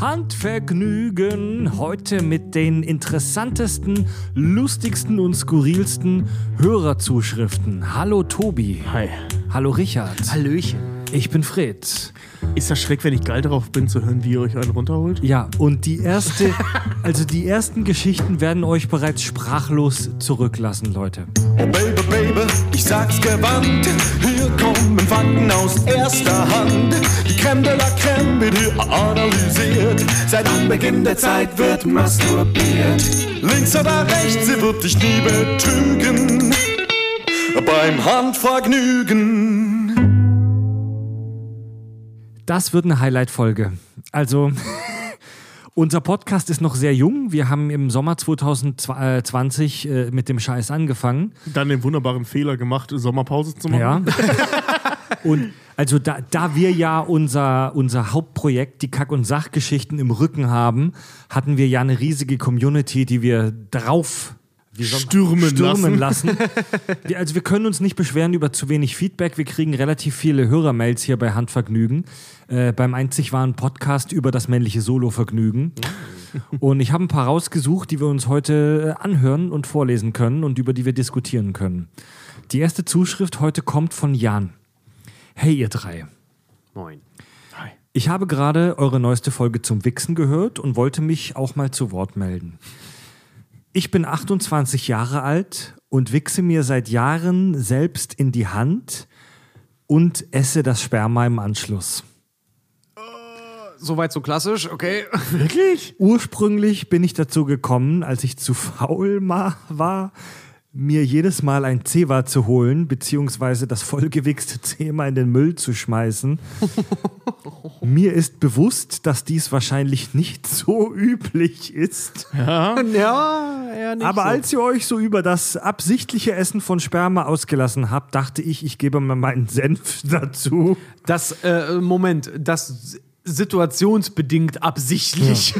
Handvergnügen. Heute mit den interessantesten, lustigsten und skurrilsten Hörerzuschriften. Hallo Tobi. Hi. Hallo Richard. Hallöchen. Ich bin Fred. Ist das schräg, wenn ich geil darauf bin, zu hören, wie ihr euch einen runterholt? Ja, und die erste, also die ersten Geschichten werden euch bereits sprachlos zurücklassen, Leute. Oh Baby, Baby, ich sag's gewandt. Hier kommen Fakten aus erster Hand. Die Creme de la Creme wird hier analysiert. Seit Anbeginn der Zeit wird masturbiert. Links oder rechts, sie wird dich nie betrügen. Beim Handvergnügen. Das wird eine Highlight-Folge. Also, unser Podcast ist noch sehr jung. Wir haben im Sommer 2020 äh, mit dem Scheiß angefangen. Dann den wunderbaren Fehler gemacht, Sommerpause zu machen. Ja. und also da, da wir ja unser, unser Hauptprojekt, die Kack- und Sachgeschichten im Rücken haben, hatten wir ja eine riesige Community, die wir drauf Stürmen stürmen lassen. wir, also wir können uns nicht beschweren über zu wenig Feedback. Wir kriegen relativ viele Hörermails hier bei Handvergnügen. Äh, beim einzig wahren Podcast über das männliche Solovergnügen. Und ich habe ein paar rausgesucht, die wir uns heute äh, anhören und vorlesen können und über die wir diskutieren können. Die erste Zuschrift heute kommt von Jan. Hey ihr drei. Moin. Ich habe gerade eure neueste Folge zum Wichsen gehört und wollte mich auch mal zu Wort melden. Ich bin 28 Jahre alt und wichse mir seit Jahren selbst in die Hand und esse das Sperma im Anschluss. Soweit so klassisch, okay. Wirklich? Ursprünglich bin ich dazu gekommen, als ich zu faul war, mir jedes Mal ein Zewa zu holen, beziehungsweise das vollgewichste Zema in den Müll zu schmeißen. mir ist bewusst, dass dies wahrscheinlich nicht so üblich ist. ja, eher nicht. Aber so. als ihr euch so über das absichtliche Essen von Sperma ausgelassen habt, dachte ich, ich gebe mal meinen Senf dazu. Das, äh, Moment, das situationsbedingt absichtlich.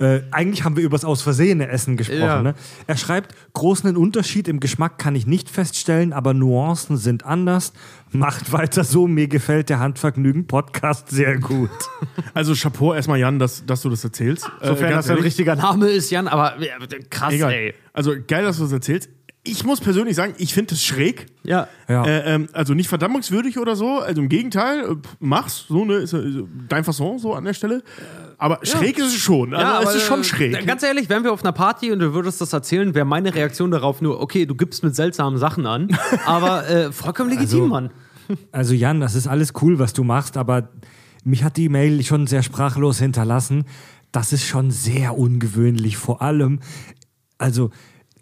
Äh, eigentlich haben wir über das aus Versehene Essen gesprochen. Ja. Ne? Er schreibt, großen Unterschied im Geschmack kann ich nicht feststellen, aber Nuancen sind anders. Macht weiter so, mir gefällt der Handvergnügen-Podcast sehr gut. Also Chapeau erstmal, Jan, dass, dass du das erzählst. Äh, Sofern ganz das ein richtiger Name ist, Jan, aber krass, Egal. ey. Also geil, dass du das erzählst. Ich muss persönlich sagen, ich finde es schräg. Ja. Ja. Äh, ähm, also nicht verdammungswürdig oder so. Also im Gegenteil, äh, mach's. So, ne, ist, äh, dein Fasson so an der Stelle. Aber schräg ist es schon. Also es ist schon äh, schräg. Ganz ehrlich, wären wir auf einer Party und du würdest das erzählen, wäre meine Reaktion darauf nur, okay, du gibst mit seltsamen Sachen an, aber äh, vollkommen legitim, Also- Mann. Also Jan, das ist alles cool, was du machst, aber mich hat die Mail schon sehr sprachlos hinterlassen. Das ist schon sehr ungewöhnlich. Vor allem, also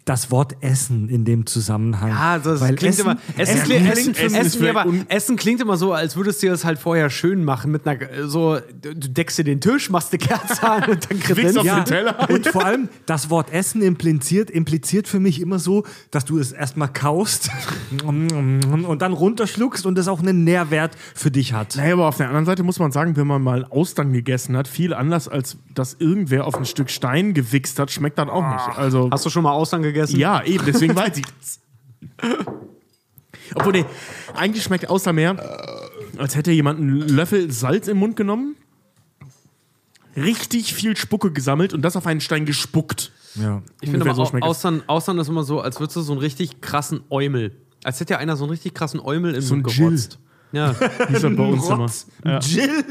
das Wort Essen in dem Zusammenhang. Ja, also es Weil klingt Essen, immer. Essen, Essen klingt, klingt Essen, Essen, vielleicht aber Essen klingt immer so, als würdest du das halt vorher schön machen mit einer so, du deckst dir den Tisch, machst eine Kerze an und dann Kredenz. auf Ja, den Teller. und vor allem das Wort Essen impliziert, impliziert für mich immer so, dass du es erstmal kaust und dann runterschluckst und es auch einen Nährwert für dich hat. Naja, aber auf der anderen Seite muss man sagen, wenn man mal Austern gegessen hat, viel anders als dass irgendwer auf ein Stück Stein gewichst hat, schmeckt das auch nicht. Also Hast du schon mal Austern gegessen? Ja, eben, deswegen weiß ich das. Obwohl, nee, eigentlich schmeckt Austern mehr, als hätte jemand einen Löffel Salz im Mund genommen, richtig viel Spucke gesammelt und das auf einen Stein gespuckt. Ja. Ich finde aber so es. Austern, Austern ist immer so, als würdest du so einen richtig krassen Eumel. Als hätte ja einer so einen richtig krassen Eumel im So Mund Jill. gerotzt. Ja. Uns immer? Rotz, Jill.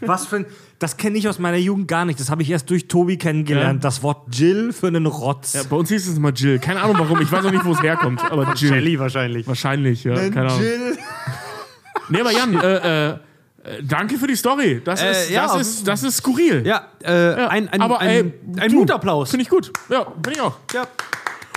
Was für ein, das kenne ich aus meiner Jugend gar nicht. Das habe ich erst durch Tobi kennengelernt. Ja. Das Wort Jill für einen Rotz. Ja, bei uns hieß es immer Jill. Keine Ahnung warum, ich weiß auch nicht, wo es herkommt. Aber Jill. wahrscheinlich. Wahrscheinlich, ja. Ein Keine Ahnung. Jill. Nee, aber Jan, äh, äh, äh, danke für die Story. Das, Äh, ist, ja, das, ist, das ist skurril. Ja, äh, ein, ein, aber ein, ey, ein Mutapplaus. Finde ich gut. Ja, finde ich auch. Ja.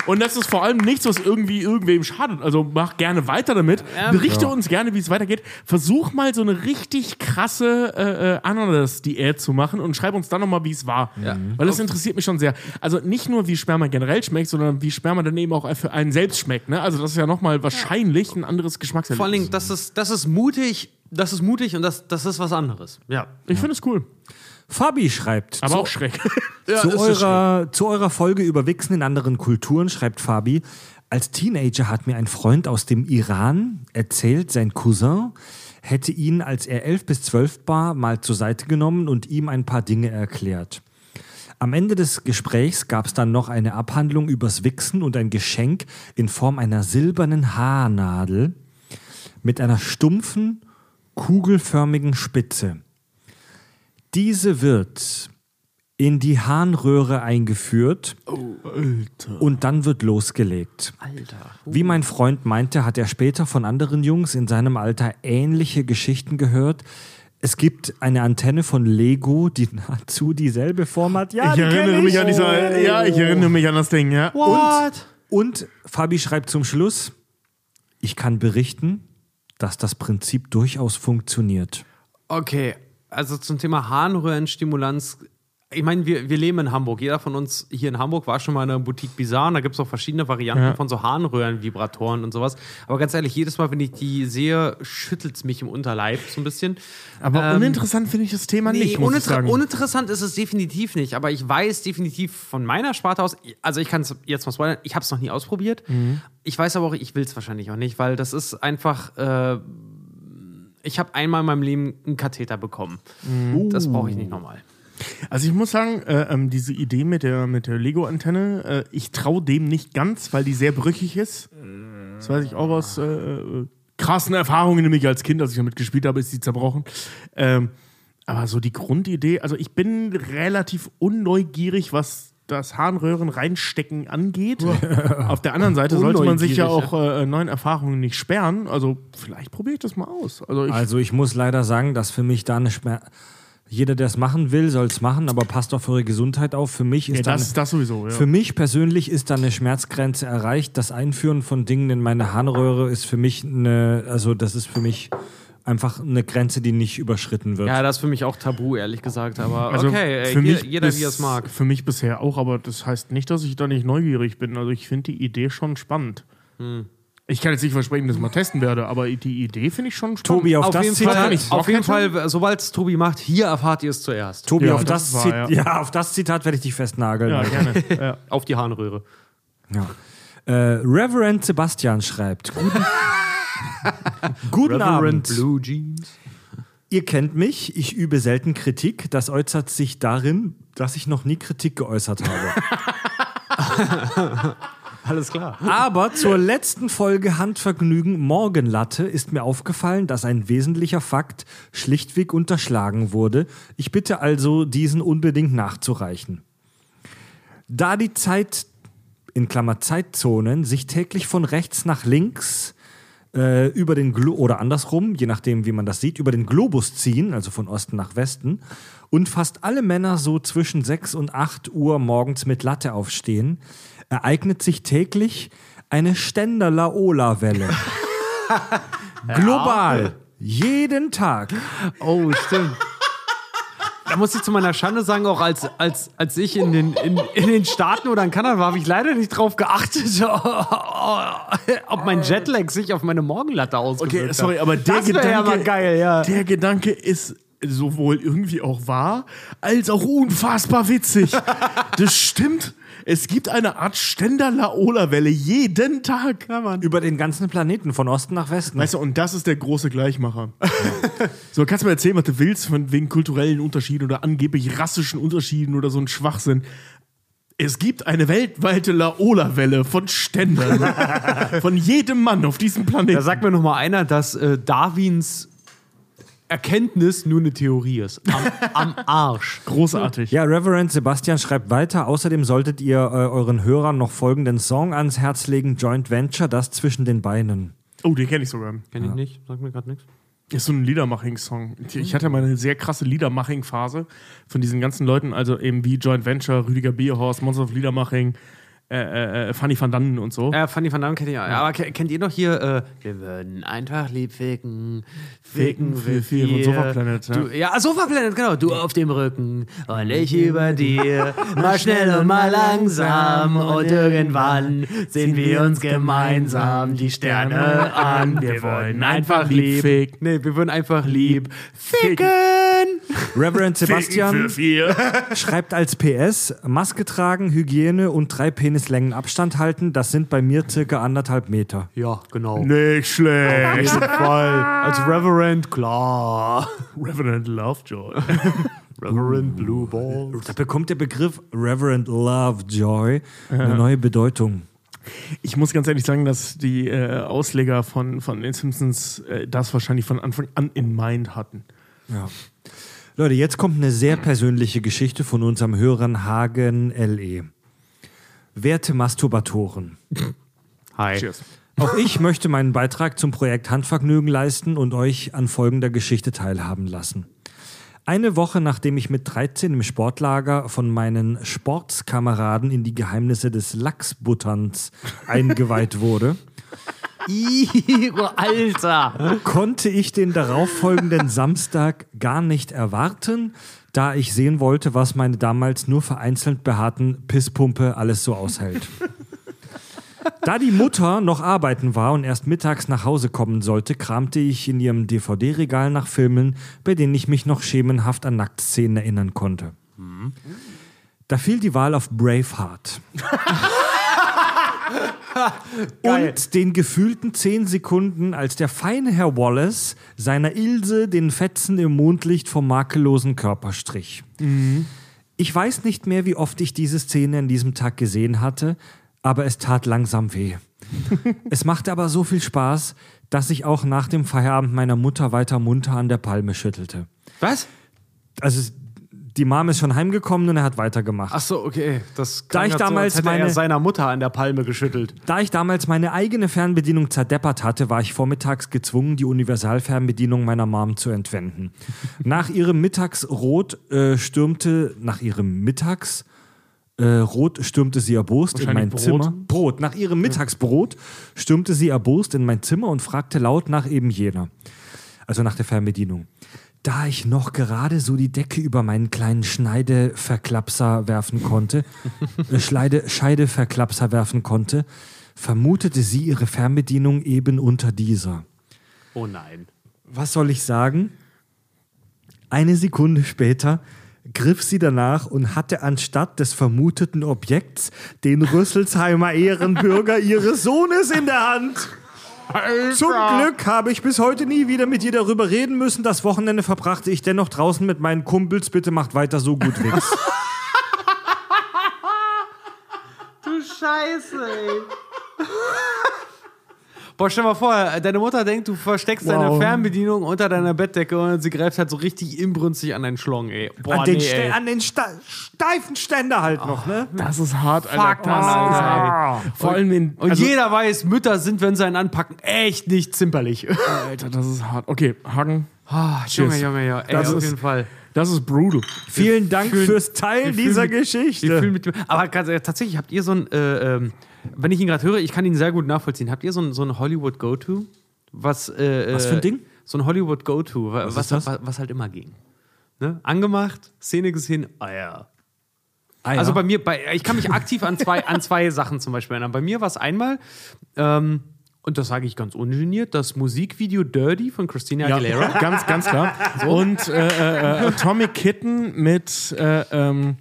Und das ist vor allem nichts, was irgendwie irgendwem schadet. Also mach gerne weiter damit. Berichte uns gerne, wie es weitergeht. Versuch mal so eine richtig krasse äh, äh, Ananas-Diät zu machen und schreib uns dann nochmal, wie es war. Ja. Weil das interessiert mich schon sehr. Also nicht nur, wie Sperma generell schmeckt, sondern wie Sperma dann eben auch für einen selbst schmeckt. Ne? Also das ist ja nochmal wahrscheinlich ein anderes Geschmackserlebnis. Vor allen Dingen, das ist, das ist mutig, das ist mutig und das, das ist was anderes. Ja. ich finde es cool. Fabi schreibt. Aber zu, auch schräg. zu, eurer, zu eurer Folge über Wichsen in anderen Kulturen schreibt Fabi. Als Teenager hat mir ein Freund aus dem Iran erzählt, sein Cousin hätte ihn, als er elf bis zwölf war, mal zur Seite genommen und ihm ein paar Dinge erklärt. Am Ende des Gesprächs gab es dann noch eine Abhandlung übers Wichsen und ein Geschenk in Form einer silbernen Haarnadel mit einer stumpfen, kugelförmigen Spitze. Diese wird in die Harnröhre eingeführt und dann wird losgelegt. Alter. Wie mein Freund meinte, hat er später von anderen Jungs in seinem Alter ähnliche Geschichten gehört. Es gibt eine Antenne von Lego, die nahezu dieselbe Form hat. Ja, ich erinnere mich ich. an dieser, ja, ich erinnere mich an das Ding, ja. What? Und Fabi schreibt zum Schluss, ich kann berichten, dass das Prinzip durchaus funktioniert. Okay, also zum Thema Harnröhrenstimulanz. Ich meine, wir, wir leben in Hamburg. Jeder von uns hier in Hamburg war schon mal in der Boutique Bizarre. Und da gibt es auch verschiedene Varianten Ja. von so Harnröhrenvibratoren und sowas. Aber ganz ehrlich, jedes Mal, wenn ich die sehe, schüttelt es mich im Unterleib so ein bisschen. Aber Ähm, uninteressant finde ich das Thema Nee, nicht, muss uninter sagen. uninteressant ist es definitiv nicht, aber ich weiß definitiv von meiner Sparte aus, also ich kann es jetzt mal spoilern, ich habe es noch nie ausprobiert. Mhm. Ich weiß aber auch, ich will es wahrscheinlich auch nicht, weil das ist einfach, äh, ich habe einmal in meinem Leben einen Katheter bekommen. Das brauche ich nicht nochmal. Also ich muss sagen, äh, ähm, diese Idee mit der, mit der Lego-Antenne, äh, ich traue dem nicht ganz, weil die sehr brüchig ist. Das weiß ich auch aus äh, äh, krassen Erfahrungen, nämlich als Kind, als ich damit gespielt habe, ist die zerbrochen. Ähm, aber so die Grundidee, also ich bin relativ unneugierig, was das Harnröhren reinstecken angeht. Auf der anderen Seite sollte man sich ja auch äh, neuen Erfahrungen nicht sperren. Also vielleicht probiere ich das mal aus. Also ich, Also ich muss leider sagen, dass für mich da eine Schmerz... Jeder, der es machen will, soll es machen, aber passt auf eure Gesundheit auf. Für mich ist ja, da das, das sowieso. Ja. Für mich persönlich ist da eine Schmerzgrenze erreicht. Das Einführen von Dingen in meine Harnröhre ist für mich eine, also das ist für mich einfach eine Grenze, die nicht überschritten wird. Ja, das ist für mich auch tabu, ehrlich gesagt, aber Also okay, ey, für je- mich jeder bis- wie er es mag. Für mich bisher auch, aber das heißt nicht, dass ich da nicht neugierig bin. Also ich finde die Idee schon spannend. Hm. Ich kann jetzt nicht versprechen, dass ich mal testen werde, aber die Idee finde ich schon spannend. Tobi, auf, Auf das jeden, Zitat, Fall, auf jeden? Fall, sobald es Tobi macht, hier erfahrt ihr es zuerst. Tobi, Ja, auf das das, war, ja. ja. auf das Zitat werde ich dich festnageln. Ja, Alter. gerne. ja. Auf die Harnröhre. Ja. Äh, Reverend Sebastian schreibt: Guten, Guten Abend. Blue Jeans. Ihr kennt mich, ich übe selten Kritik. Das äußert sich darin, dass ich noch nie Kritik geäußert habe. Alles klar. Aber zur letzten Folge Handvergnügen Morgenlatte ist mir aufgefallen, dass ein wesentlicher Fakt schlichtweg unterschlagen wurde. Ich bitte also, diesen unbedingt nachzureichen. Da die Zeit, in Klammer Zeitzonen, sich täglich von rechts nach links äh, über den Glo oder andersrum, je nachdem, wie man das sieht, über den Globus ziehen, also von Osten nach Westen, und fast alle Männer so zwischen 6 und 8 Uhr morgens mit Latte aufstehen, ereignet sich täglich eine Ständer-Laola-Welle. Global. Jeden Tag. Oh, stimmt. Da muss ich zu meiner Schande sagen, auch als, als, als ich in den, in, in den Staaten oder in Kanada war, habe ich leider nicht drauf geachtet, ob mein Jetlag sich auf meine Morgenlatte ausgewirkt Okay, sorry, aber der Das Gedanke, ja mal geil, ja. der Gedanke ist sowohl irgendwie auch wahr, als auch unfassbar witzig. das stimmt. Es gibt eine Art Ständer-Laola-Welle jeden Tag. Über den ganzen Planeten, von Osten nach Westen. Weißt du, und das ist der große Gleichmacher. so, kannst du mir erzählen, was du willst, von wegen kulturellen Unterschieden oder angeblich rassischen Unterschieden oder so ein Schwachsinn. Es gibt eine weltweite Laola-Welle von Ständern. von jedem Mann auf diesem Planeten. Da sagt mir noch mal einer, dass äh, Darwins Erkenntnis nur eine Theorie ist. Am, am Arsch. Großartig. Ja, Reverend Sebastian schreibt weiter. Außerdem solltet ihr äh, euren Hörern noch folgenden Song ans Herz legen: Joint Venture, das zwischen den Beinen. Oh, den kenne ich sogar. Kenn ich nicht, sagt mir gerade nichts. Ist so ein Liedermaching-Song. Ich hatte mal eine sehr krasse Liedermaching-Phase von diesen ganzen Leuten, also eben wie Joint Venture, Rüdiger Bierhorst, Monster of Liedermaching, äh, äh, Fanny van Dannen und so. Ja, Fanny van Damme kennt ihr. Aber ke- kennt ihr noch hier, äh, wir würden einfach lieb ficken, ficken für vier vier. von Sofaplanet, ja. Du, ja, Sofaplanet, genau. Du auf dem Rücken und ich über dir. Mal schnell und mal langsam und irgendwann sehen wir uns gemeinsam die Sterne an. Wir wollen einfach lieb. Fick. Nee, wir würden einfach lieb ficken. Reverend Sebastian vier. schreibt als PS, Maske tragen, Hygiene und drei Penislängen Abstand halten, das sind bei mir circa anderthalb Meter. Ja, genau. Nicht schlecht. Auf jeden Fall. Als Reverend, klar. Reverend Lovejoy. Reverend Blue Ball. Da bekommt der Begriff Reverend Lovejoy eine neue Bedeutung. Ich muss ganz ehrlich sagen, dass die äh, Ausleger von, von den Simpsons äh, das wahrscheinlich von Anfang an in Mind hatten. Ja. Leute, jetzt kommt eine sehr persönliche Geschichte von unserem Hörern Hagen LE. Werte Masturbatoren, Hi. Cheers. auch ich möchte meinen Beitrag zum Projekt Handvergnügen leisten und euch an folgender Geschichte teilhaben lassen. Eine Woche nachdem ich mit 13 im Sportlager von meinen Sportskameraden in die Geheimnisse des Lachsbutterns eingeweiht wurde, Ih, Alter. konnte ich den darauffolgenden Samstag gar nicht erwarten, da ich sehen wollte, was meine damals nur vereinzelt behaarten Pisspumpe alles so aushält. Da die Mutter noch arbeiten war und erst mittags nach Hause kommen sollte, kramte ich in ihrem DVD-Regal nach Filmen, bei denen ich mich noch schemenhaft an Nacktszenen erinnern konnte. Da fiel die Wahl auf Braveheart. Und den gefühlten zehn Sekunden, als der feine Herr Wallace seiner Ilse den Fetzen im Mondlicht vom makellosen Körper strich. Ich weiß nicht mehr, wie oft ich diese Szene an diesem Tag gesehen hatte, aber es tat langsam weh. es machte aber so viel Spaß, dass ich auch nach dem Feierabend meiner Mutter weiter munter an der Palme schüttelte. Was? Also die Mom ist schon heimgekommen und er hat weitergemacht. Ach so, okay. Das Da ich damals so, hätte meine- er seiner Mutter an der Palme geschüttelt. Da ich damals meine eigene Fernbedienung zerdeppert hatte, war ich vormittags gezwungen, die Universalfernbedienung meiner Mom zu entwenden. Nach ihrem Mittagsrot äh, stürmte, nach ihrem Mittags äh, Rot stürmte sie erbost in mein Wahrscheinlich Zimmer. Brot. Nach ihrem Mittagsbrot stürmte sie erbost in mein Zimmer und fragte laut nach eben jener. Also nach der Fernbedienung. Da ich noch gerade so die Decke über meinen kleinen Schneideverklapser werfen konnte, äh, Schleide, Scheideverklapser werfen konnte, vermutete sie ihre Fernbedienung eben unter dieser. Oh nein. Was soll ich sagen? Eine Sekunde später griff sie danach und hatte anstatt des vermuteten Objekts den Rüsselsheimer Ehrenbürger ihres Sohnes in der Hand. Zum Glück habe ich bis heute nie wieder mit ihr darüber reden müssen. Das Wochenende verbrachte ich dennoch draußen mit meinen Kumpels. Bitte macht weiter so gut, Wix. Du Scheiße, ey. Boah, stell mal vor, deine Mutter denkt, du versteckst deine Wow. Fernbedienung unter deiner Bettdecke und sie greift halt so richtig inbrünstig an deinen Schlong, ey. Boah, an den, nee, ey. an den Sta steifen Ständer halt noch, ne? Das ist hart, Alter. Fuck, das Mann, ist ey. hart. Vor allem in. Und also- jeder weiß, Mütter sind, wenn sie einen anpacken, echt nicht zimperlich. Alter, das ist hart. Okay, Hagen. Ah, Junge, Junge, Junge. Ey, Das auf ist- jeden Fall. Das ist brutal. Vielen Dank fühlen- fürs Teilen fühlen dieser mit- Geschichte. Mit Aber tatsächlich, habt ihr so ein, äh, ähm, wenn ich ihn gerade höre, ich kann ihn sehr gut nachvollziehen. Habt ihr so ein, so ein Hollywood Go-To? Was, äh, Was für ein Ding? So ein Hollywood Go-To, wa- was, das? was, was halt immer ging. Ne? Angemacht, Szene gesehen, ah ja. Ah, ja. Also bei mir, bei, ich kann mich aktiv an zwei, an zwei Sachen zum Beispiel erinnern. Bei mir war es einmal, ähm, und das sage ich ganz ungeniert, das Musikvideo Dirty von Christina Ja, Aguilera. ganz, ganz klar. Und äh, äh, äh, Atomic Kitten mit. Äh, ähm,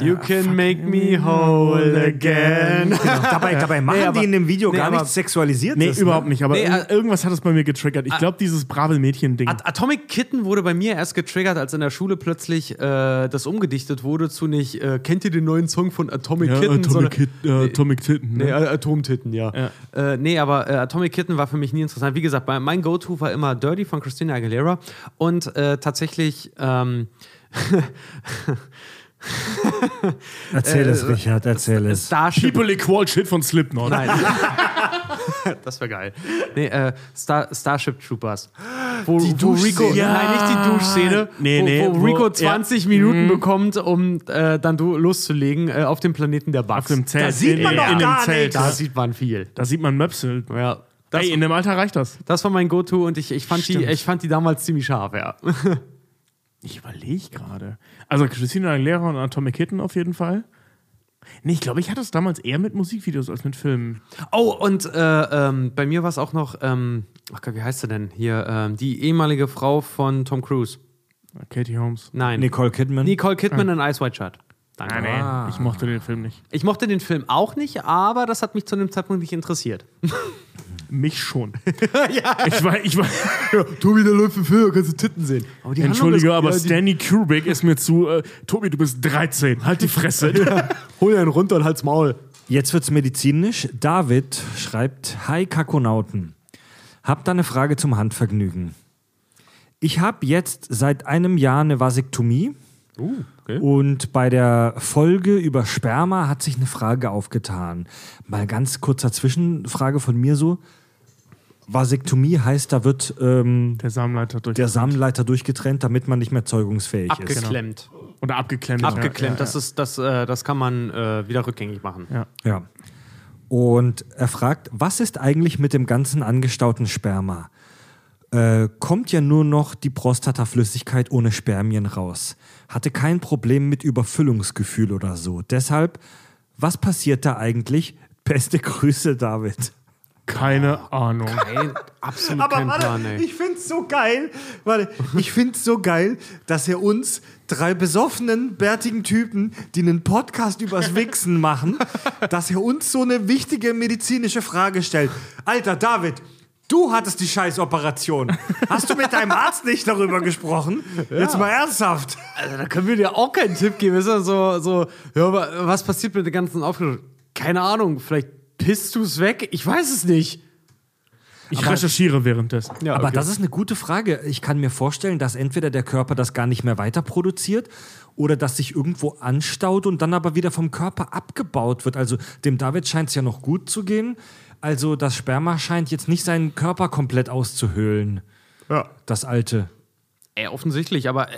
You can make me whole again. dabei, dabei machen Nee, aber- die in dem Video nee, gar nichts Sexualisiertes. nee, ne? überhaupt nicht. Aber Nee, äh, irgendwas hat es bei mir getriggert. Ich glaube, dieses brave Mädchen-Ding. At Atomic Kitten wurde bei mir erst getriggert, als in der Schule plötzlich äh, das umgedichtet wurde zu nicht, äh, kennt ihr den neuen Song von Atomic Ja, Kitten? Atomic, Kit, äh, Atomic Titten. Nee, Ne? äh, Atomtitten, ja. Äh, nee, aber äh, Atomic Kitten war für mich nie interessant. Wie gesagt, mein, mein Go-To war immer Dirty von Christina Aguilera. Und äh, tatsächlich, ähm, Erzähl es, äh, Richard, erzähl es. Starship. People Equal Shit von Slipknot. Nein. das wäre geil. Nee, äh, Star, Starship Troopers. Wo, wo Rico, Ja. nein, nicht die Duschszene, Nee, wo, nee, wo wo- Rico ja. 20 Minuten bekommt, um äh, dann du loszulegen äh, auf dem Planeten der Bugs. Auf dem Zelt. Da sieht man in, doch in gar Zelt. Da sieht man viel. Da sieht man Möpsel. Ja. Das, Ey, in dem Alter reicht das. das war mein Go-To und ich, ich, fand die, ich fand die damals ziemlich scharf, ja. Ich überlege gerade. Also Christina Aguilera und Atomic Kitten auf jeden Fall. Nee, ich glaube, ich hatte es damals eher mit Musikvideos als mit Filmen. Oh, und äh, ähm, bei mir war es auch noch, ähm, ach Gott, wie heißt sie denn hier? Ähm, die ehemalige Frau von Tom Cruise. Katie Holmes. Nein. Nicole Kidman. Nicole Kidman in Ice White Shut. Danke. Nein, nee, ich mochte den Film nicht. Ich mochte den Film auch nicht, aber das hat mich zu dem Zeitpunkt nicht interessiert. Mich schon. Ich war, ich war, Tobi, der läuft für Film, kannst du Titten sehen. Aber die Entschuldige, aber ja, Stanley Kubrick ist mir zu. Äh, Tobi, du bist 13. Halt die Fresse. Hol einen runter und halt's Maul. Jetzt wird's medizinisch. David schreibt: Hi Kakonauten. Hab da eine Frage zum Handvergnügen. Ich habe jetzt seit einem Jahr eine Vasektomie. Und bei der Folge über Sperma hat sich eine Frage aufgetan. Mal ganz kurzer Zwischenfrage von mir so. Vasektomie heißt, da wird ähm, Der Samenleiter der Samenleiter durchgetrennt, damit man nicht mehr zeugungsfähig ist. Abgeklemmt. Oder abgeklemmt. Abgeklemmt, das, ist, das, äh, das kann man äh, wieder rückgängig machen. Ja. Ja. Und er fragt, was ist eigentlich mit dem ganzen angestauten Sperma? Äh, kommt ja nur noch die Prostataflüssigkeit ohne Spermien raus. Hatte kein Problem mit Überfüllungsgefühl oder so. Deshalb, was passiert da eigentlich? Beste Grüße, David. Keine Ahnung. Ey, absolut kein Plan, ey. ich find's so geil. Warte, ich find's so geil, dass er uns drei besoffenen, bärtigen Typen, die einen Podcast übers Wichsen machen, dass er uns so eine wichtige medizinische Frage stellt. Alter, David, du hattest die Scheißoperation. Hast du mit deinem Arzt nicht darüber gesprochen? Jetzt mal ernsthaft. Also, da können wir dir auch keinen Tipp geben. Ist ja so, so ja, wa- was passiert mit der ganzen Aufklärung? Keine Ahnung, vielleicht pisst du es weg? Ich weiß es nicht. Ich recherchiere währenddessen. Ja, Aber okay. das ist eine gute Frage. Ich kann mir vorstellen, dass entweder der Körper das gar nicht mehr weiter produziert oder dass sich irgendwo anstaut und dann aber wieder vom Körper abgebaut wird. Also dem David scheint es ja noch gut zu gehen. Also das Sperma scheint jetzt nicht seinen Körper komplett auszuhöhlen. Ja. Das alte. Ey, offensichtlich, aber äh,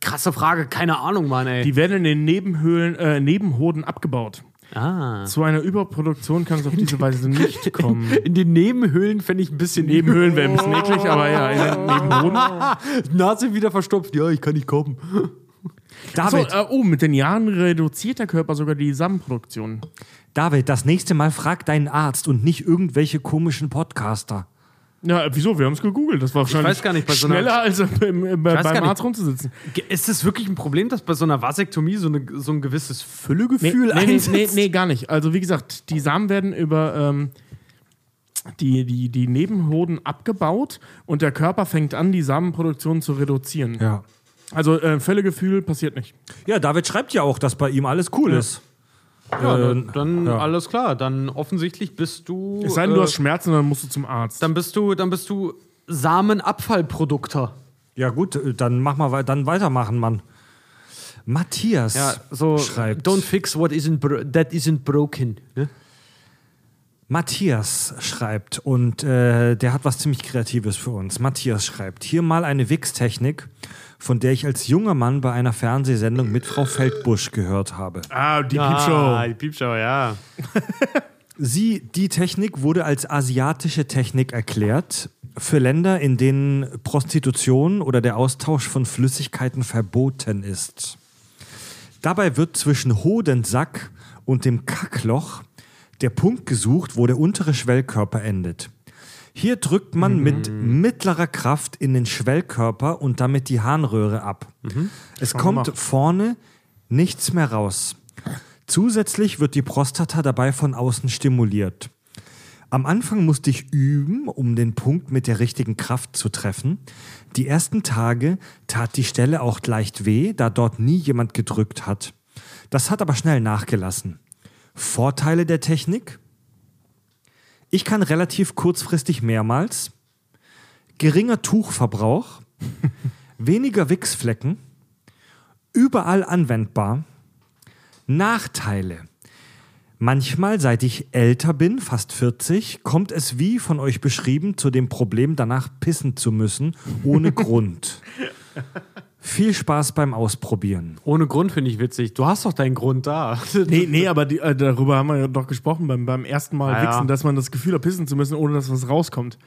krasse Frage, keine Ahnung, Mann, ey. Die werden in den Nebenhöhlen, äh, Nebenhoden abgebaut. ah. Zu einer Überproduktion kann es auf diese Weise nicht kommen. In den Nebenhöhlen fände ich ein bisschen Nebenhöhlen wäre ein bisschen eklig, aber ja, in den Nebenhoden. Nase wieder verstopft. Ja, ich kann nicht kommen. David, äh, oh, mit den Jahren reduziert der Körper sogar die Samenproduktion. David, das nächste Mal frag deinen Arzt und nicht irgendwelche komischen Podcaster. Ja, wieso? Wir haben es gegoogelt. Das war wahrscheinlich weiß gar nicht, bei so einer- schneller als weiß gar beim. Arzt rumzusitzen. Ist es wirklich ein Problem, dass bei so einer Vasektomie so, eine, so ein gewisses Nee, Füllegefühl nee, nee, einsetzt? nee, nee, gar nicht. Also wie gesagt, die Samen werden über ähm, die, die, die Nebenhoden abgebaut und der Körper fängt an, die Samenproduktion zu reduzieren. Ja. Also äh, Völlegefühl passiert nicht. Ja, David schreibt ja auch, dass bei ihm alles cool ist. Ja, Äh, dann, dann ja. alles klar. Dann offensichtlich bist du. Es sei denn, du äh, hast Schmerzen, dann musst du zum Arzt. dann bist du, dann bist du Samenabfallprodukter. Ja, gut, äh, dann mach mal dann weitermachen, Mann. Matthias Ja, so schreibt. don't fix what isn't bro that isn't broken. Ne? Matthias schreibt und äh, der hat was ziemlich Kreatives für uns. Matthias schreibt hier mal eine Wix-Technik, von der ich als junger Mann bei einer Fernsehsendung mit Frau Feldbusch gehört habe. ah, die Ah, die Piepshow, ja. Sie, die Technik wurde als asiatische Technik erklärt für Länder, in denen Prostitution oder der Austausch von Flüssigkeiten verboten ist. Dabei wird zwischen Hodensack und dem Kackloch der Punkt gesucht, wo der untere Schwellkörper endet. Hier drückt man mit mittlerer Kraft in den Schwellkörper und damit die Harnröhre ab. Es kommt gemacht. vorne nichts mehr raus. Zusätzlich wird die Prostata dabei von außen stimuliert. Am Anfang musste ich üben, um den Punkt mit der richtigen Kraft zu treffen. Die ersten Tage tat die Stelle auch leicht weh, da dort nie jemand gedrückt hat. Das hat aber schnell nachgelassen. Vorteile der Technik? Ich kann relativ kurzfristig mehrmals. Geringer Tuchverbrauch. weniger Wichsflecken. Überall anwendbar. Nachteile. Manchmal, seit ich älter bin, fast 40, kommt es wie von euch beschrieben zu dem Problem, danach pissen zu müssen, ohne Grund. Viel Spaß beim Ausprobieren. Ohne Grund finde ich witzig. Du hast doch deinen Grund da. Nee, nee, aber die, äh, darüber haben wir ja doch gesprochen beim, beim ersten Mal Ah, ja. wichsen, dass man das Gefühl hat, pissen zu müssen, ohne dass was rauskommt.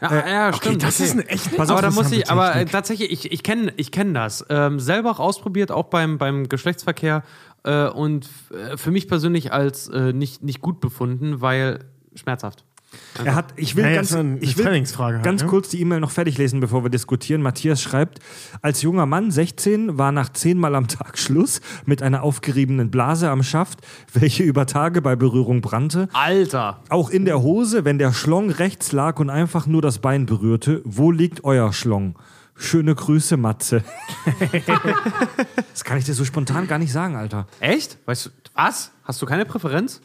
Ja, ja Okay, stimmt. das ist eine echt Pass aber da muss ich, aber äh, tatsächlich, ich, ich kenne ich kenn das. Ähm, selber auch ausprobiert, auch beim, beim Geschlechtsverkehr äh, und f- äh, für mich persönlich als äh, nicht, nicht gut befunden, weil schmerzhaft. Er hat, ich will Ja, ja, ganz, eine ich will halt, ganz ne? kurz die E-Mail noch fertig lesen, bevor wir diskutieren. Matthias schreibt, als junger Mann, 16, war nach zehnmal am Tag Schluss mit einer aufgeriebenen Blase am Schaft, welche über Tage bei Berührung brannte. Alter. Auch in der Hose, wenn der Schlong rechts lag und einfach nur das Bein berührte. Wo liegt euer Schlong? Schöne Grüße, Matze. das kann ich dir so spontan gar nicht sagen, Alter. Echt? Weißt du, was? Hast du keine Präferenz?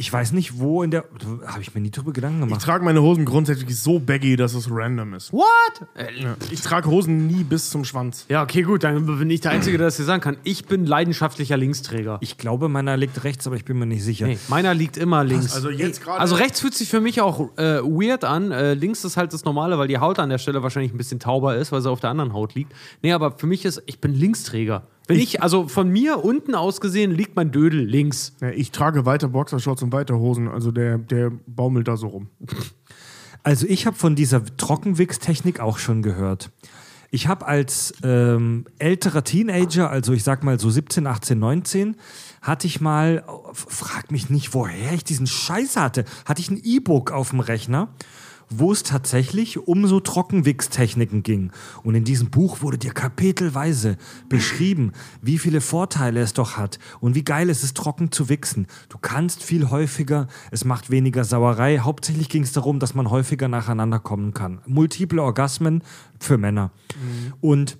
Ich weiß nicht, wo in der. Habe ich mir nie drüber Gedanken Ich gemacht. trage meine Hosen grundsätzlich so baggy, dass es random ist. What? Äh, Ja. Ich trage Hosen nie bis zum Schwanz. Ja, okay, gut, dann bin ich der Einzige, der das hier sagen kann. Ich bin leidenschaftlicher Linksträger. Ich glaube, meiner liegt rechts, aber ich bin mir nicht sicher. Nee, meiner liegt immer links. Also jetzt gerade- Also rechts fühlt sich für mich auch äh, weird an. Äh, links ist halt das Normale, weil die Haut an der Stelle wahrscheinlich ein bisschen tauber ist, weil sie auf der anderen Haut liegt. Nee, aber für mich ist, ich bin Linksträger. Wenn ich, also von mir unten aus gesehen, liegt mein Dödel links. Ja, ich trage weiter Boxershorts und weiter Hosen, also der, der baumelt da so rum. Also ich habe von dieser Trockenwichstechnik auch schon gehört. Ich habe als ähm, älterer Teenager, also ich sag mal so 17, 18, 19, hatte ich mal, f- frag mich nicht, woher ich diesen Scheiß hatte, hatte ich ein E-Book auf dem Rechner, wo es tatsächlich um so Trockenwichstechniken ging. Und in diesem Buch wurde dir kapitelweise beschrieben, wie viele Vorteile es doch hat und wie geil es ist, trocken zu wichsen. Du kannst viel häufiger, es macht weniger Sauerei. Hauptsächlich ging es darum, dass man häufiger nacheinander kommen kann. Multiple Orgasmen für Männer. Und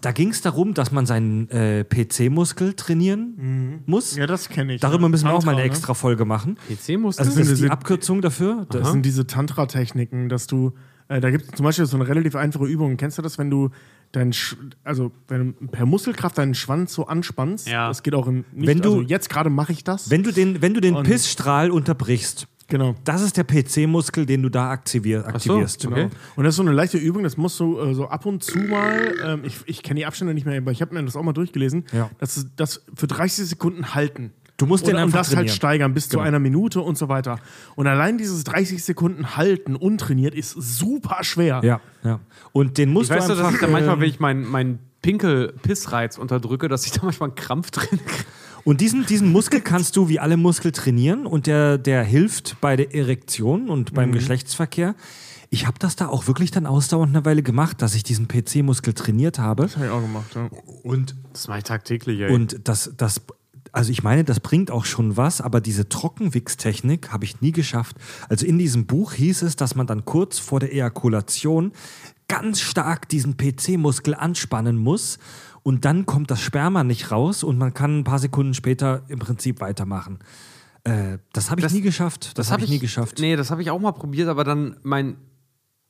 da ging es darum, dass man seinen äh, PC-Muskel trainieren muss. Ja, das kenne ich. Darüber müssen wir auch mal eine Tantra, ne? extra Folge machen. PC-Muskel? Also das ist die sind- Abkürzung dafür. Das sind diese Tantra-Techniken, dass du, äh, da gibt es zum Beispiel so eine relativ einfache Übung. Kennst du das, wenn du deinen, Sch also wenn du per Muskelkraft deinen Schwanz so anspannst? Ja. Das geht auch im, nicht, Wenn du- also jetzt gerade mache ich das. Wenn du den, wenn du den Und- Pissstrahl unterbrichst, genau. das ist der PC-Muskel, den du da aktivier so, aktivierst. okay. Genau. Und das ist so eine leichte Übung, das musst du äh, so ab und zu mal, ähm, ich, ich kenne die Abstände nicht mehr, aber ich habe mir das auch mal durchgelesen, Ja. das, ist- das für 30 Sekunden halten. Du musst den und, und einfach das halt trainieren. steigern bis Genau. zu einer Minute und so weiter. Und allein dieses 30 Sekunden halten untrainiert ist super schwer. Ja, ja. Und den musst Ich du dass einfach. ich da manchmal, ähm, wenn ich meinen mein Pinkel-Pissreiz unterdrücke, dass ich da manchmal einen Krampf drin kriege. Und diesen, diesen Muskel kannst du wie alle Muskel trainieren und der, der hilft bei der Erektion und Mhm. beim Geschlechtsverkehr. Ich habe das da auch wirklich dann ausdauernd eine Weile gemacht, dass ich diesen PC-Muskel trainiert habe. Das habe ich auch gemacht. Ja. Und, Das mache ich tagtäglich, ey. und das, das, also ich meine, das bringt auch schon was, aber diese Trockenwichstechnik habe ich nie geschafft. Also in diesem Buch hieß es, dass man dann kurz vor der Ejakulation ganz stark diesen PC-Muskel anspannen muss und dann kommt das Sperma nicht raus und man kann ein paar Sekunden später im Prinzip weitermachen. Äh, das habe ich Das- nie geschafft. Das, habe ich nie geschafft. Nee, das habe ich auch mal probiert, aber dann mein.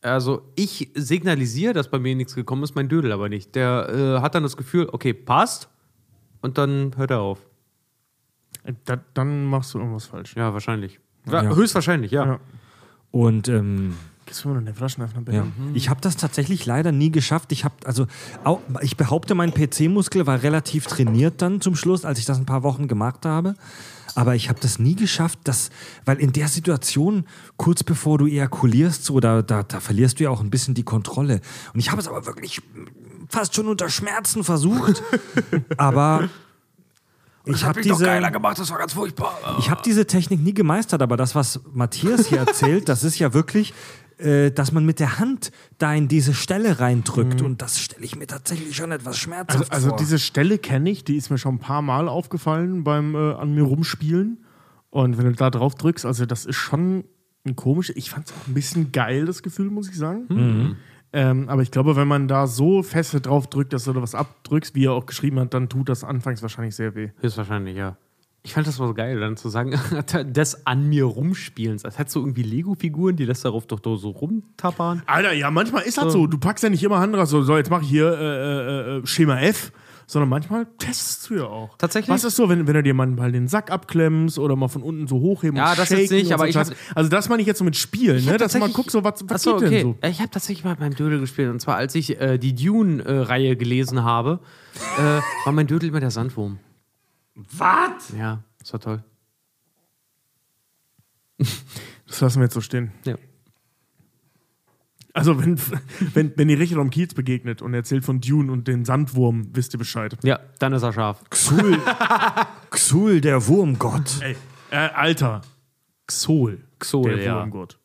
Also, ich signalisiere, dass bei mir nichts gekommen ist, mein Dödel aber nicht. Der äh, hat dann das Gefühl, okay, passt. Und dann hört er auf. Äh, Da, dann machst du irgendwas falsch. Ja, wahrscheinlich. Ja, Ja. Höchstwahrscheinlich, ja. Ja. Und ähm, Gibst du mir noch den Flaschenöffner bitte? Ja. Ich habe das tatsächlich leider nie geschafft. Ich habe also auch, ich behaupte, mein PC-Muskel war relativ trainiert dann zum Schluss, als ich das ein paar Wochen gemacht habe. Aber ich habe das nie geschafft, dass, weil in der Situation, kurz bevor du ejakulierst, so, da, da, da verlierst du ja auch ein bisschen die Kontrolle. Und ich habe es aber wirklich fast schon unter Schmerzen versucht. aber ich habe diese, gemacht, das war ganz furchtbar. ich habe diese Technik nie gemeistert, aber das, was Matthias hier erzählt, das ist ja wirklich, äh, dass man mit der Hand da in diese Stelle reindrückt. Und das stelle ich mir tatsächlich schon etwas Also, schmerzhaft also vor. diese Stelle kenne ich, die ist mir schon ein paar Mal aufgefallen beim äh, an mir rumspielen. Und wenn du da drauf drückst, also das ist schon ein komisch. Ich fand es auch ein bisschen geil, das Gefühl, muss ich sagen. Ähm, aber ich glaube, wenn man da so fest drauf drückt, dass du da was abdrückst, wie er auch geschrieben hat, dann tut das anfangs wahrscheinlich sehr weh. Höchstwahrscheinlich, ja. Ich fand das mal so geil, dann zu sagen, des an mir rumspielens. Als hättest du irgendwie Lego-Figuren, die lässt darauf doch so rumtappern. Alter, ja, manchmal ist das so. Du packst ja nicht immer Hand so, so jetzt mache ich hier äh, äh, Schema F, sondern manchmal testest du ja auch. Tatsächlich? Was ist so, wenn, wenn du dir mal den Sack abklemmst oder mal von unten so hochheben Ja, und das jetzt shaken nicht, aber so ich hab- Also das meine ich jetzt so mit Spielen, ne? dass man guckt, so was, was Achso, geht okay. denn so? Ich habe tatsächlich mal beim Dödel gespielt. Und zwar, als ich äh, die Dune-Reihe gelesen habe, äh, war mein Dödel immer der Sandwurm. Was? Ja, das war toll. Das lassen wir jetzt so stehen. Ja. Also wenn, wenn, wenn ihr Richard am Kiez begegnet und er erzählt von Dune und den Sandwurm, wisst ihr Bescheid. ja, dann ist er scharf. Xul, Xul, der Wurmgott. Ey, äh, Alter, Xol. Xol, Der ja. Wurmgott.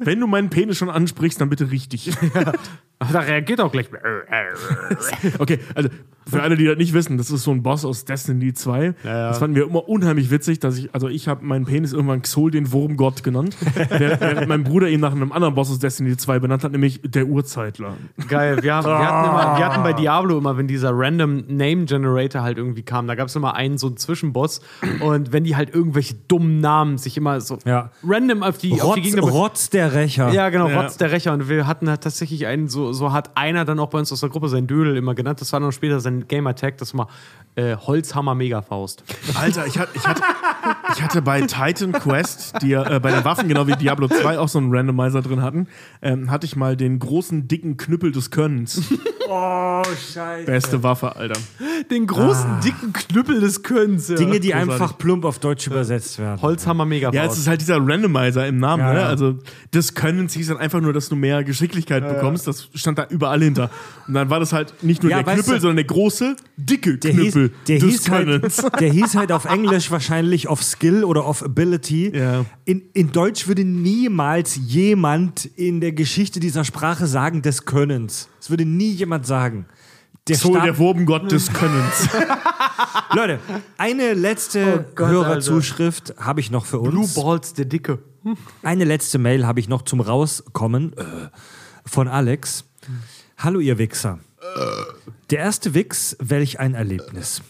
Wenn du meinen Penis schon ansprichst, dann bitte richtig. Aber da reagiert auch gleich. Okay, also für alle, die das nicht wissen, das ist so ein Boss aus Destiny 2. Das fanden wir immer unheimlich witzig, dass ich, also ich habe meinen Penis irgendwann Xol, den Wurmgott genannt, während, mein Bruder ihn nach einem anderen Boss aus Destiny 2 benannt hat, nämlich der Urzeitler. Geil. Wir, haben, wir, hatten immer, wir hatten bei Diablo immer, wenn dieser Random Name Generator halt irgendwie kam, da gab es immer einen so einen Zwischenboss. Und wenn die halt irgendwelche dummen Namen sich immer so Ja. random auf die, auf die Rotz, Gegner. Rotz der Rächer. Ja, genau, Ja. Rotz der Rächer. Und wir hatten halt tatsächlich einen, so, so hat einer dann auch bei uns aus der Gruppe sein Dödel immer genannt. Das war dann später sein Gamertag, das war äh, Holzhammer Megafaust. Alter, ich hatte, ich hatte, ich hatte bei Titan Quest, die äh, bei den Waffen genau wie Diablo 2 auch so einen Randomizer drin hatten, ähm, hatte ich mal den großen, dicken Knüppel des Könnens. Oh, scheiße. Beste Waffe, Alter. Den großen, dicken Knüppel des Könnens. Ja. Dinge, die großartig. einfach plump auf Deutsch übersetzt werden. Holzhammer Megafaust. Ja, es ist halt dieser Randomizer im Namen, Ja, ne? ja. Also des Könnens hieß dann einfach nur, dass du mehr Geschicklichkeit bekommst. Das stand da überall hinter. Und dann war das halt nicht nur Ja, der Knüppel, du- sondern der große, dicke Der hieß, Knüppel der, des hieß halt, Könnens. der hieß halt auf Englisch wahrscheinlich of Skill oder of Ability. Ja. In, in Deutsch würde niemals jemand in der Geschichte dieser Sprache sagen des Könnens. Das würde nie jemand sagen. Der So der Wurmgott des Könnens. Leute, eine letzte Gott, Hörerzuschrift habe ich noch für Blue uns. Balls, der Dicke. Eine letzte Mail habe ich noch zum Rauskommen äh, von Alex. Hallo ihr Wichser. Der erste Wix, welch ein Erlebnis.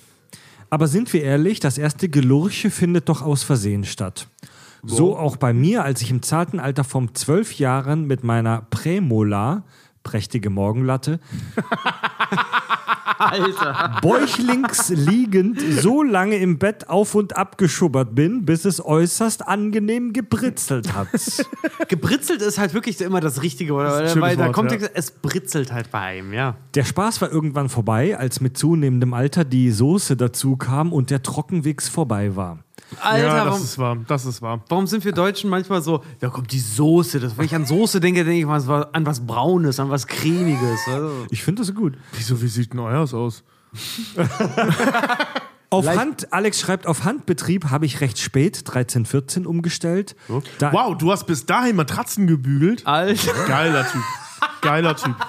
Aber sind wir ehrlich, das erste Gelurche findet doch aus Versehen statt. So auch bei mir, als ich im zarten Alter von zwölf Jahren mit meiner Prämolar, prächtige Morgenlatte, Alter. bäuchlings liegend so lange im Bett auf und ab geschubbert bin, bis es äußerst angenehm gebritzelt hat. Gebritzelt ist halt wirklich immer das Richtige, oder? schönes Weil da Wort, kommt ja. es britzelt halt bei einem, ja. Der Spaß war irgendwann vorbei, als mit zunehmendem Alter die Soße dazu kam und der Trockenwichs vorbei war. Alter, ja, das warum, ist wahr. Das ist wahr. warum sind wir Deutschen manchmal so, da kommt die Soße. Das, wenn ich an Soße denke, denke ich mal an was Braunes, an was Cremiges. Also, Ich finde das gut. Wieso, wie sieht denn euers aus? Auf Hand, Alex schreibt, auf Handbetrieb habe ich recht spät, 13, 14, umgestellt. Da, Wow, du hast bis dahin Matratzen gebügelt. Alter. Geiler Typ. Geiler Typ.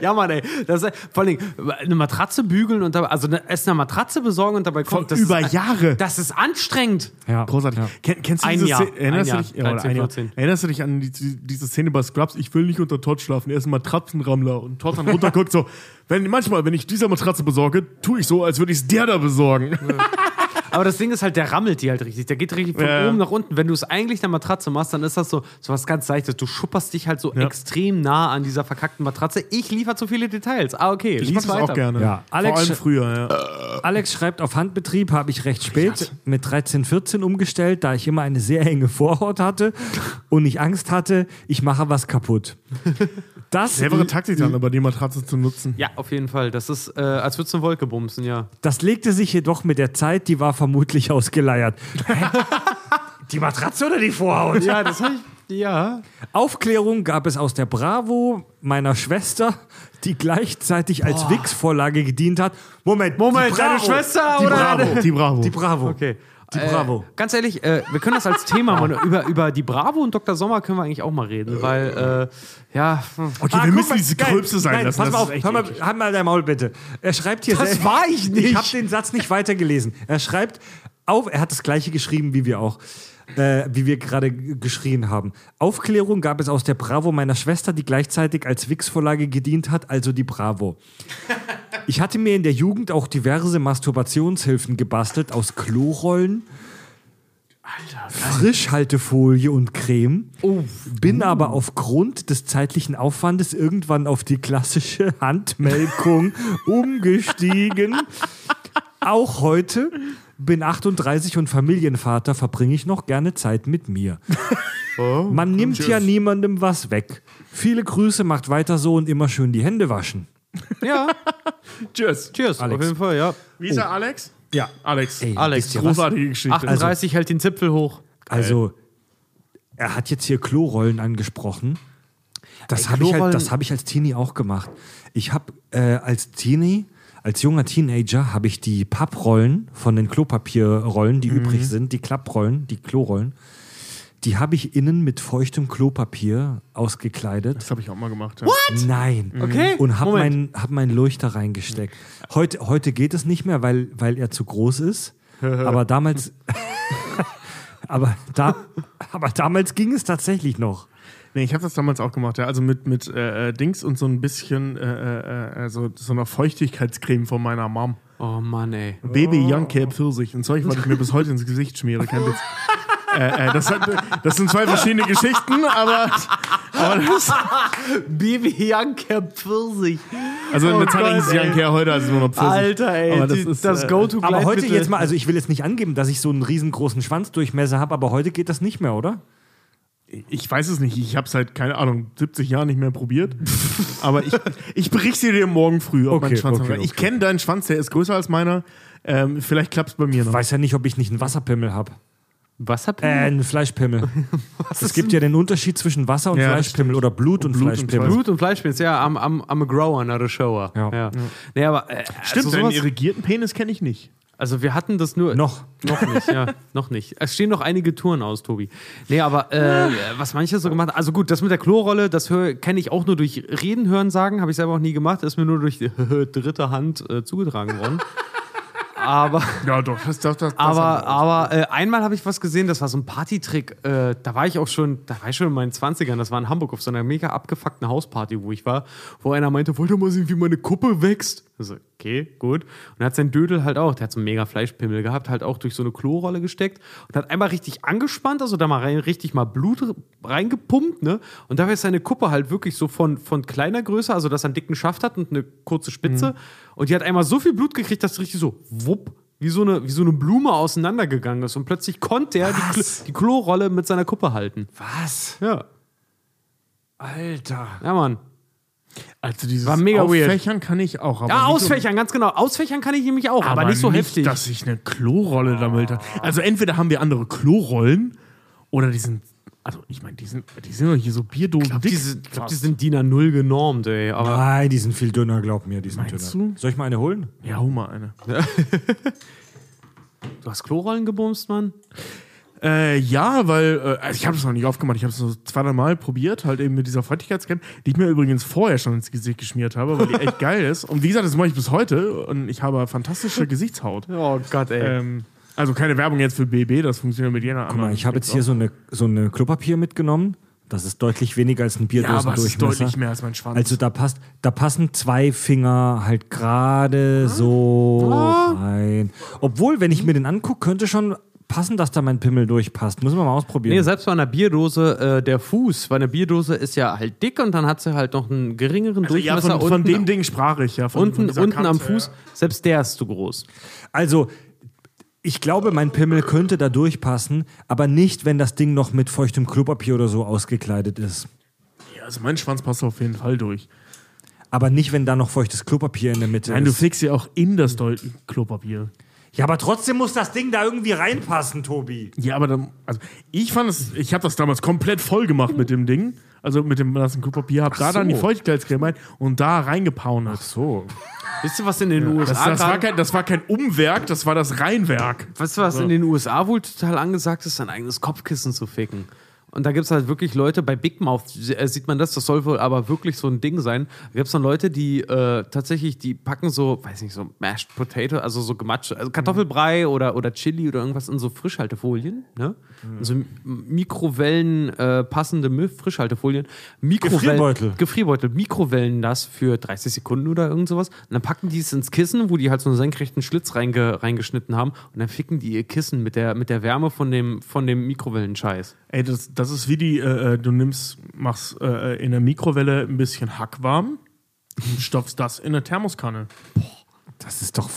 Ja, Mann, ey. Das ist, vor allem eine Matratze bügeln und dabei, also eine, erst eine Matratze besorgen und dabei kommt. Das über ist, Jahre. Das ist anstrengend. Ja, Großartig. Ja. Ken, kennst du Ein diese Jahr. Szene? Erinnerst, Ein du dich, Jahr. ja, oder 13, ein Jahr. 14. Erinnerst du dich an die, die, diese Szene bei Scrubs? Ich will nicht unter Todd schlafen. Er ist ein Matratzenrammler. Und Todd dann runterguckt so, wenn, manchmal, wenn ich diese Matratze besorge, tue ich so, als würde ich es der da besorgen. Aber das Ding ist halt, der rammelt die halt richtig. Der geht richtig von Ja. oben nach unten. Wenn du es eigentlich der Matratze machst, dann ist das so, so was ganz Leichtes. Du schupperst dich halt so Ja. extrem nah an dieser verkackten Matratze. Ich liefere zu viele Details. Ah, okay. Ich lies weiter. auch gerne. Ja. Alex- Vor allem früher, ja. Alex schreibt, auf Handbetrieb habe ich recht spät mit 13, 14 umgestellt, da ich immer eine sehr enge Vorhaut hatte und ich Angst hatte, ich mache was kaputt. Das, Clevere Taktik dann, aber die Matratze zu nutzen. Ja, auf jeden Fall. Das ist, äh, als würdest du eine Wolke bumsen, ja. das legte sich jedoch mit der Zeit, die war vermutlich ausgeleiert. Die Matratze oder die Vorhaut? Ja, das habe ich. Ja. Aufklärung gab es aus der Bravo meiner Schwester, die gleichzeitig als Wix-Vorlage gedient hat. Moment, Moment, deine Schwester die oder Bravo, Die Bravo. Die Bravo. Okay. Die Bravo. Äh, ganz ehrlich, äh, wir können das als Thema mal über, über die Bravo und Dr. Sommer können wir eigentlich auch mal reden, weil, äh, ja. Okay, Ah, wir müssen mal, diese. Gröbste sein Nein, lassen. Pass mal auf, hör mal, halt mal dein Maul bitte. Er schreibt hier Das selbst- war ich nicht. Ich habe den Satz nicht weitergelesen. Er schreibt auf, er hat das gleiche geschrieben wie wir auch. Äh, wie wir gerade geschrien haben. Aufklärung gab es aus der Bravo meiner Schwester, die gleichzeitig als Wix-Vorlage gedient hat, also die Bravo. Ich hatte mir in der Jugend auch diverse Masturbationshilfen gebastelt aus Klorollen, Frischhaltefolie und Creme. Bin aber aufgrund des zeitlichen Aufwandes irgendwann auf die klassische Handmelkung umgestiegen. Auch heute bin 38 und Familienvater, verbringe ich noch gerne Zeit mit mir. Man nimmt ja niemandem was weg. Viele Grüße, macht weiter so und immer schön die Hände waschen. Ja, Tschüss. cheers. Alex. Auf jeden Fall, ja. Wie ist er, Alex? Ja. Alex. Ey, Alex, ihr was? Großartige Geschichte. 38 hält den Zipfel hoch. Also, er hat jetzt hier Klorollen angesprochen. Das habe ich, halt, das hab ich als Teenie auch gemacht. Ich habe äh, als Teenie, als junger Teenager, habe ich die Papprollen von den Klopapierrollen, die übrig sind, die Klapprollen, die Klorollen, Die habe ich innen mit feuchtem Klopapier ausgekleidet. Das habe ich auch mal gemacht. Ja. Nein. Okay, Und habe meinen hab mein Leuchter reingesteckt. Heute, heute geht es nicht mehr, weil, weil er zu groß ist. Aber damals. aber, da, aber damals ging es tatsächlich noch. Nee, ich habe das damals auch gemacht, ja. Also mit, mit äh, äh, Dings und so ein bisschen äh, äh, äh, so, so einer Feuchtigkeitscreme von meiner Mom. Oh Mann, ey. Baby Young Cap Pfirsich. Ein Zeug, was ich mir bis heute ins Gesicht schmiere, kein Witz. äh, äh, das, hat, das sind zwei verschiedene Geschichten, aber, aber das, Baby Janker Pfirsich. also Oh Zeit hieß es Young ey. Care, heute es nur noch Pfirsich. Alter, ey. Aber das ist, das äh, go to Aber heute jetzt mal, also ich will jetzt nicht angeben, dass ich so einen riesengroßen Schwanzdurchmesser habe, aber heute geht das nicht mehr, oder? Ich weiß es nicht. Ich habe seit, keine Ahnung, 70 Jahren nicht mehr probiert. Aber ich, ich berichte dir morgen früh, ob Okay, mein Schwanz okay, noch- Ich okay. kenne deinen Schwanz, der ist größer als meiner. Ähm, vielleicht klappt es bei mir Ich noch. weiß ja nicht, ob ich nicht einen Wasserpimmel habe. Wasserpimmel? Äh, einen Fleischpimmel. es gibt ja den Unterschied zwischen Wasser- und Ja, Fleischpimmel oder Blut- und, Blut und Fleischpimmel. Blut und Fleischpilz, ja, I'm, I'm, I'm a grower, not a shower. Ja. ja. Nee, aber, äh, Stimmt, also, einen sowas, irrigierten Penis kenne ich nicht. Also wir hatten das nur. Noch. Noch nicht, ja, noch nicht. Es stehen noch einige Touren aus, Tobi. Nee, aber äh, was manche so gemacht haben, also gut, das mit der Klorolle, das kenne ich auch nur durch Reden, Hören, Sagen, habe ich selber auch nie gemacht, ist mir nur durch dritte Hand äh, zugetragen worden. Aber, Ja, doch. Das, das, das, das aber, aber äh, einmal habe ich was gesehen, das war so ein Partytrick. Äh, da war ich auch schon, da war ich schon in meinen 20ern, das war in Hamburg auf so einer mega abgefuckten Hausparty, wo ich war, wo einer meinte, wollt ihr mal sehen, wie meine Kuppe wächst? Also, okay, gut. Und er hat sein Dödel halt auch, der hat so einen mega Fleischpimmel gehabt, halt auch durch so eine Klorolle gesteckt und hat einmal richtig angespannt, also da mal rein, richtig mal Blut reingepumpt, ne? Und dabei ist seine Kuppe halt wirklich so von, von kleiner Größe, also dass er einen dicken Schaft hat und eine kurze Spitze. Und die hat einmal so viel Blut gekriegt, dass es richtig so, wupp, wie so, eine, wie so eine Blume auseinandergegangen ist. Und plötzlich konnte er die, Klo, die Klorolle mit seiner Kuppe halten. Was? Ja. Alter. Ja, Mann. Also dieses War mega weird. Auffächern kann ich auch. Aber Ja, nicht ausfächern, ganz genau. Ausfächern kann ich nämlich auch, aber, nicht so heftig. dass ich eine Klorolle damit habe. Also entweder haben wir andere Klorollen oder die sind, also ich meine, die sind, die sind doch hier so Bierdosen ich glaube, dick. die, sind- ich glaub, die sind DIN A0 genormt, ey. Aber Nein, die sind viel dünner, glaub mir, die sind Meinst dünner. du? Soll ich mal eine holen? ja, hol mal eine. du hast Klorollen gebumst, Mann? Äh, ja, weil, äh, also ich habe es noch nicht aufgemacht. Ich habe es so zwei, drei Mal probiert, halt eben mit dieser Feuchtigkeitscreme, die ich mir übrigens vorher schon ins Gesicht geschmiert habe, weil die echt geil ist. Und wie gesagt, das mache ich bis heute und ich habe fantastische Gesichtshaut. Oh Gott, ey. Ähm, also keine Werbung jetzt für BB, das funktioniert mit jeder Guck anderen. mal, ich habe jetzt hier so eine, so eine Klopapier mitgenommen. Das ist deutlich weniger als ein Ja, aber es ist deutlich mehr als mein Schwanz. Also da passt, da passen zwei Finger halt gerade so rein. Obwohl, wenn ich mir den angucke, könnte schon passen, dass da mein Pimmel durchpasst. Müssen wir mal ausprobieren. Nee, selbst bei einer Bierdose, äh, der Fuß, bei einer Bierdose ist ja halt dick und dann hat sie halt noch einen geringeren Also ja, Durchmesser von, von unten, dem Ding sprach ich, ja. Von, von unten, dieser unten am Kante, Fuß. ja. Selbst der ist zu groß. Also, ich glaube, mein Pimmel könnte da durchpassen, aber nicht, wenn das Ding noch mit feuchtem Klopapier oder so ausgekleidet ist. Ja, also mein Schwanz passt auf jeden Fall durch. Aber nicht, wenn da noch feuchtes Klopapier in der Mitte Nein, du ist. fixst ja auch in das Klopapier. Ja, aber trotzdem muss das Ding da irgendwie reinpassen, Tobi. Ja, aber dann, also ich fand es, ich habe das damals komplett voll gemacht mit dem Ding. Also mit dem nassen Klopapier, hab da so. dann die Feuchtigkeitscreme rein und da reingepaunert. So. Wisst ihr, was in den USA Das, das, war kein, das war kein Umwerk, das war das Reinwerk. Weißt du, was in den USA wohl total angesagt ist, sein eigenes Kopfkissen zu ficken? Und da gibt es halt wirklich Leute, bei Big Mouth äh, sieht man das, das soll wohl aber wirklich so ein Ding sein. Da gibt es dann Leute, die äh, tatsächlich, die packen so, weiß nicht, so Mashed Potato, also so gematscht, also Kartoffelbrei oder, oder Chili oder irgendwas in so Frischhaltefolien, ne? So M- Mikrowellen äh, passende Mil- Frischhaltefolien. Mikrowellen, Gefrierbeutel. Gefrierbeutel, Mikrowellen das für 30 Sekunden oder irgend sowas. Und dann packen die es ins Kissen, wo die halt so einen senkrechten Schlitz reinge, reingeschnitten haben. Und dann ficken die ihr Kissen mit der, mit der Wärme von dem, von dem Mikrowellenscheiß. Ey, das, das ist wie die, äh, äh, du nimmst, machst äh, in der Mikrowelle ein bisschen Hack warm und stopfst das in eine Thermoskanne. Das ist doch.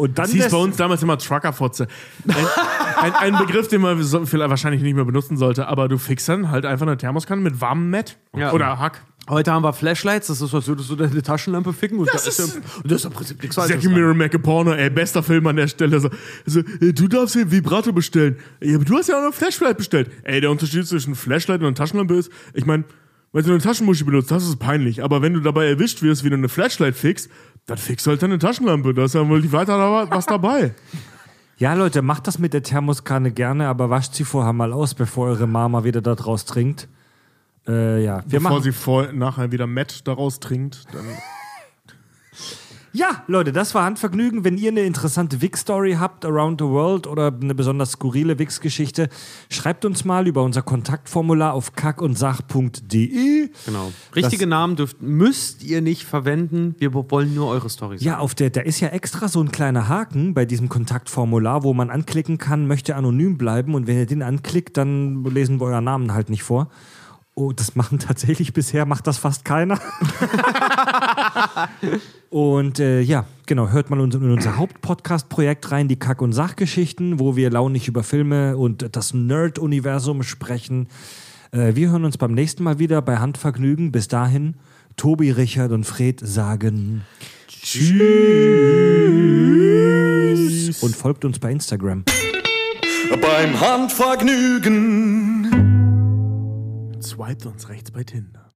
Und dann Das hieß bei uns damals immer Truckerfotze. Ein, ein, ein Begriff, den man so, vielleicht wahrscheinlich nicht mehr benutzen sollte, aber du fixst dann halt einfach eine Thermoskanne mit warmem Met Ja. oder Hack. Heute haben wir Flashlights, das ist, als würdest du deine Taschenlampe ficken. Und das, ist- ist, ja, und das ist im Prinzip nichts. Jackie dran. Mirror McAporno, ey, bester Film an der Stelle. So, so, äh, du darfst den Vibrator bestellen. Ja, aber du hast ja auch eine Flashlight bestellt. Ey, der Unterschied zwischen Flashlight und einer Taschenlampe ist, ich meine, wenn du eine Taschenmuschi benutzt, das ist peinlich. Aber wenn du dabei erwischt wirst, wie du eine Flashlight fixst, dann fixst du halt deine Taschenlampe. Da ist ja wohl die weiter da was dabei. Ja, Leute, macht das mit der Thermoskanne gerne, aber wascht sie vorher mal aus, bevor eure Mama wieder da draus trinkt. Äh, ja, wir Bevor machen. sie vor, nachher wieder Matt daraus trinkt, dann. Ja, Leute, das war Handvergnügen. Wenn ihr eine interessante Wix-Story habt, around the world oder eine besonders skurrile Wix-Geschichte, schreibt uns mal über unser Kontaktformular auf kackundsach.de. Genau. Richtige Namen dürft, müsst ihr nicht verwenden. Wir wollen nur eure Storys. Ja, auf der, da ist ja extra so ein kleiner Haken bei diesem Kontaktformular, wo man anklicken kann, möchte anonym bleiben. Und wenn ihr den anklickt, dann lesen wir euren Namen halt nicht vor. Oh, das machen tatsächlich bisher, macht das fast keiner. und äh, ja, genau, hört mal in unser Hauptpodcast-Projekt rein, die Kack- und Sachgeschichten, wo wir launig über Filme und das Nerd-Universum sprechen. Äh, wir hören uns beim nächsten Mal wieder bei Handvergnügen. Bis dahin, Tobi, Richard und Fred sagen Tschüss und folgt uns bei Instagram. Beim Handvergnügen. Swiped uns rechts bei Tinder.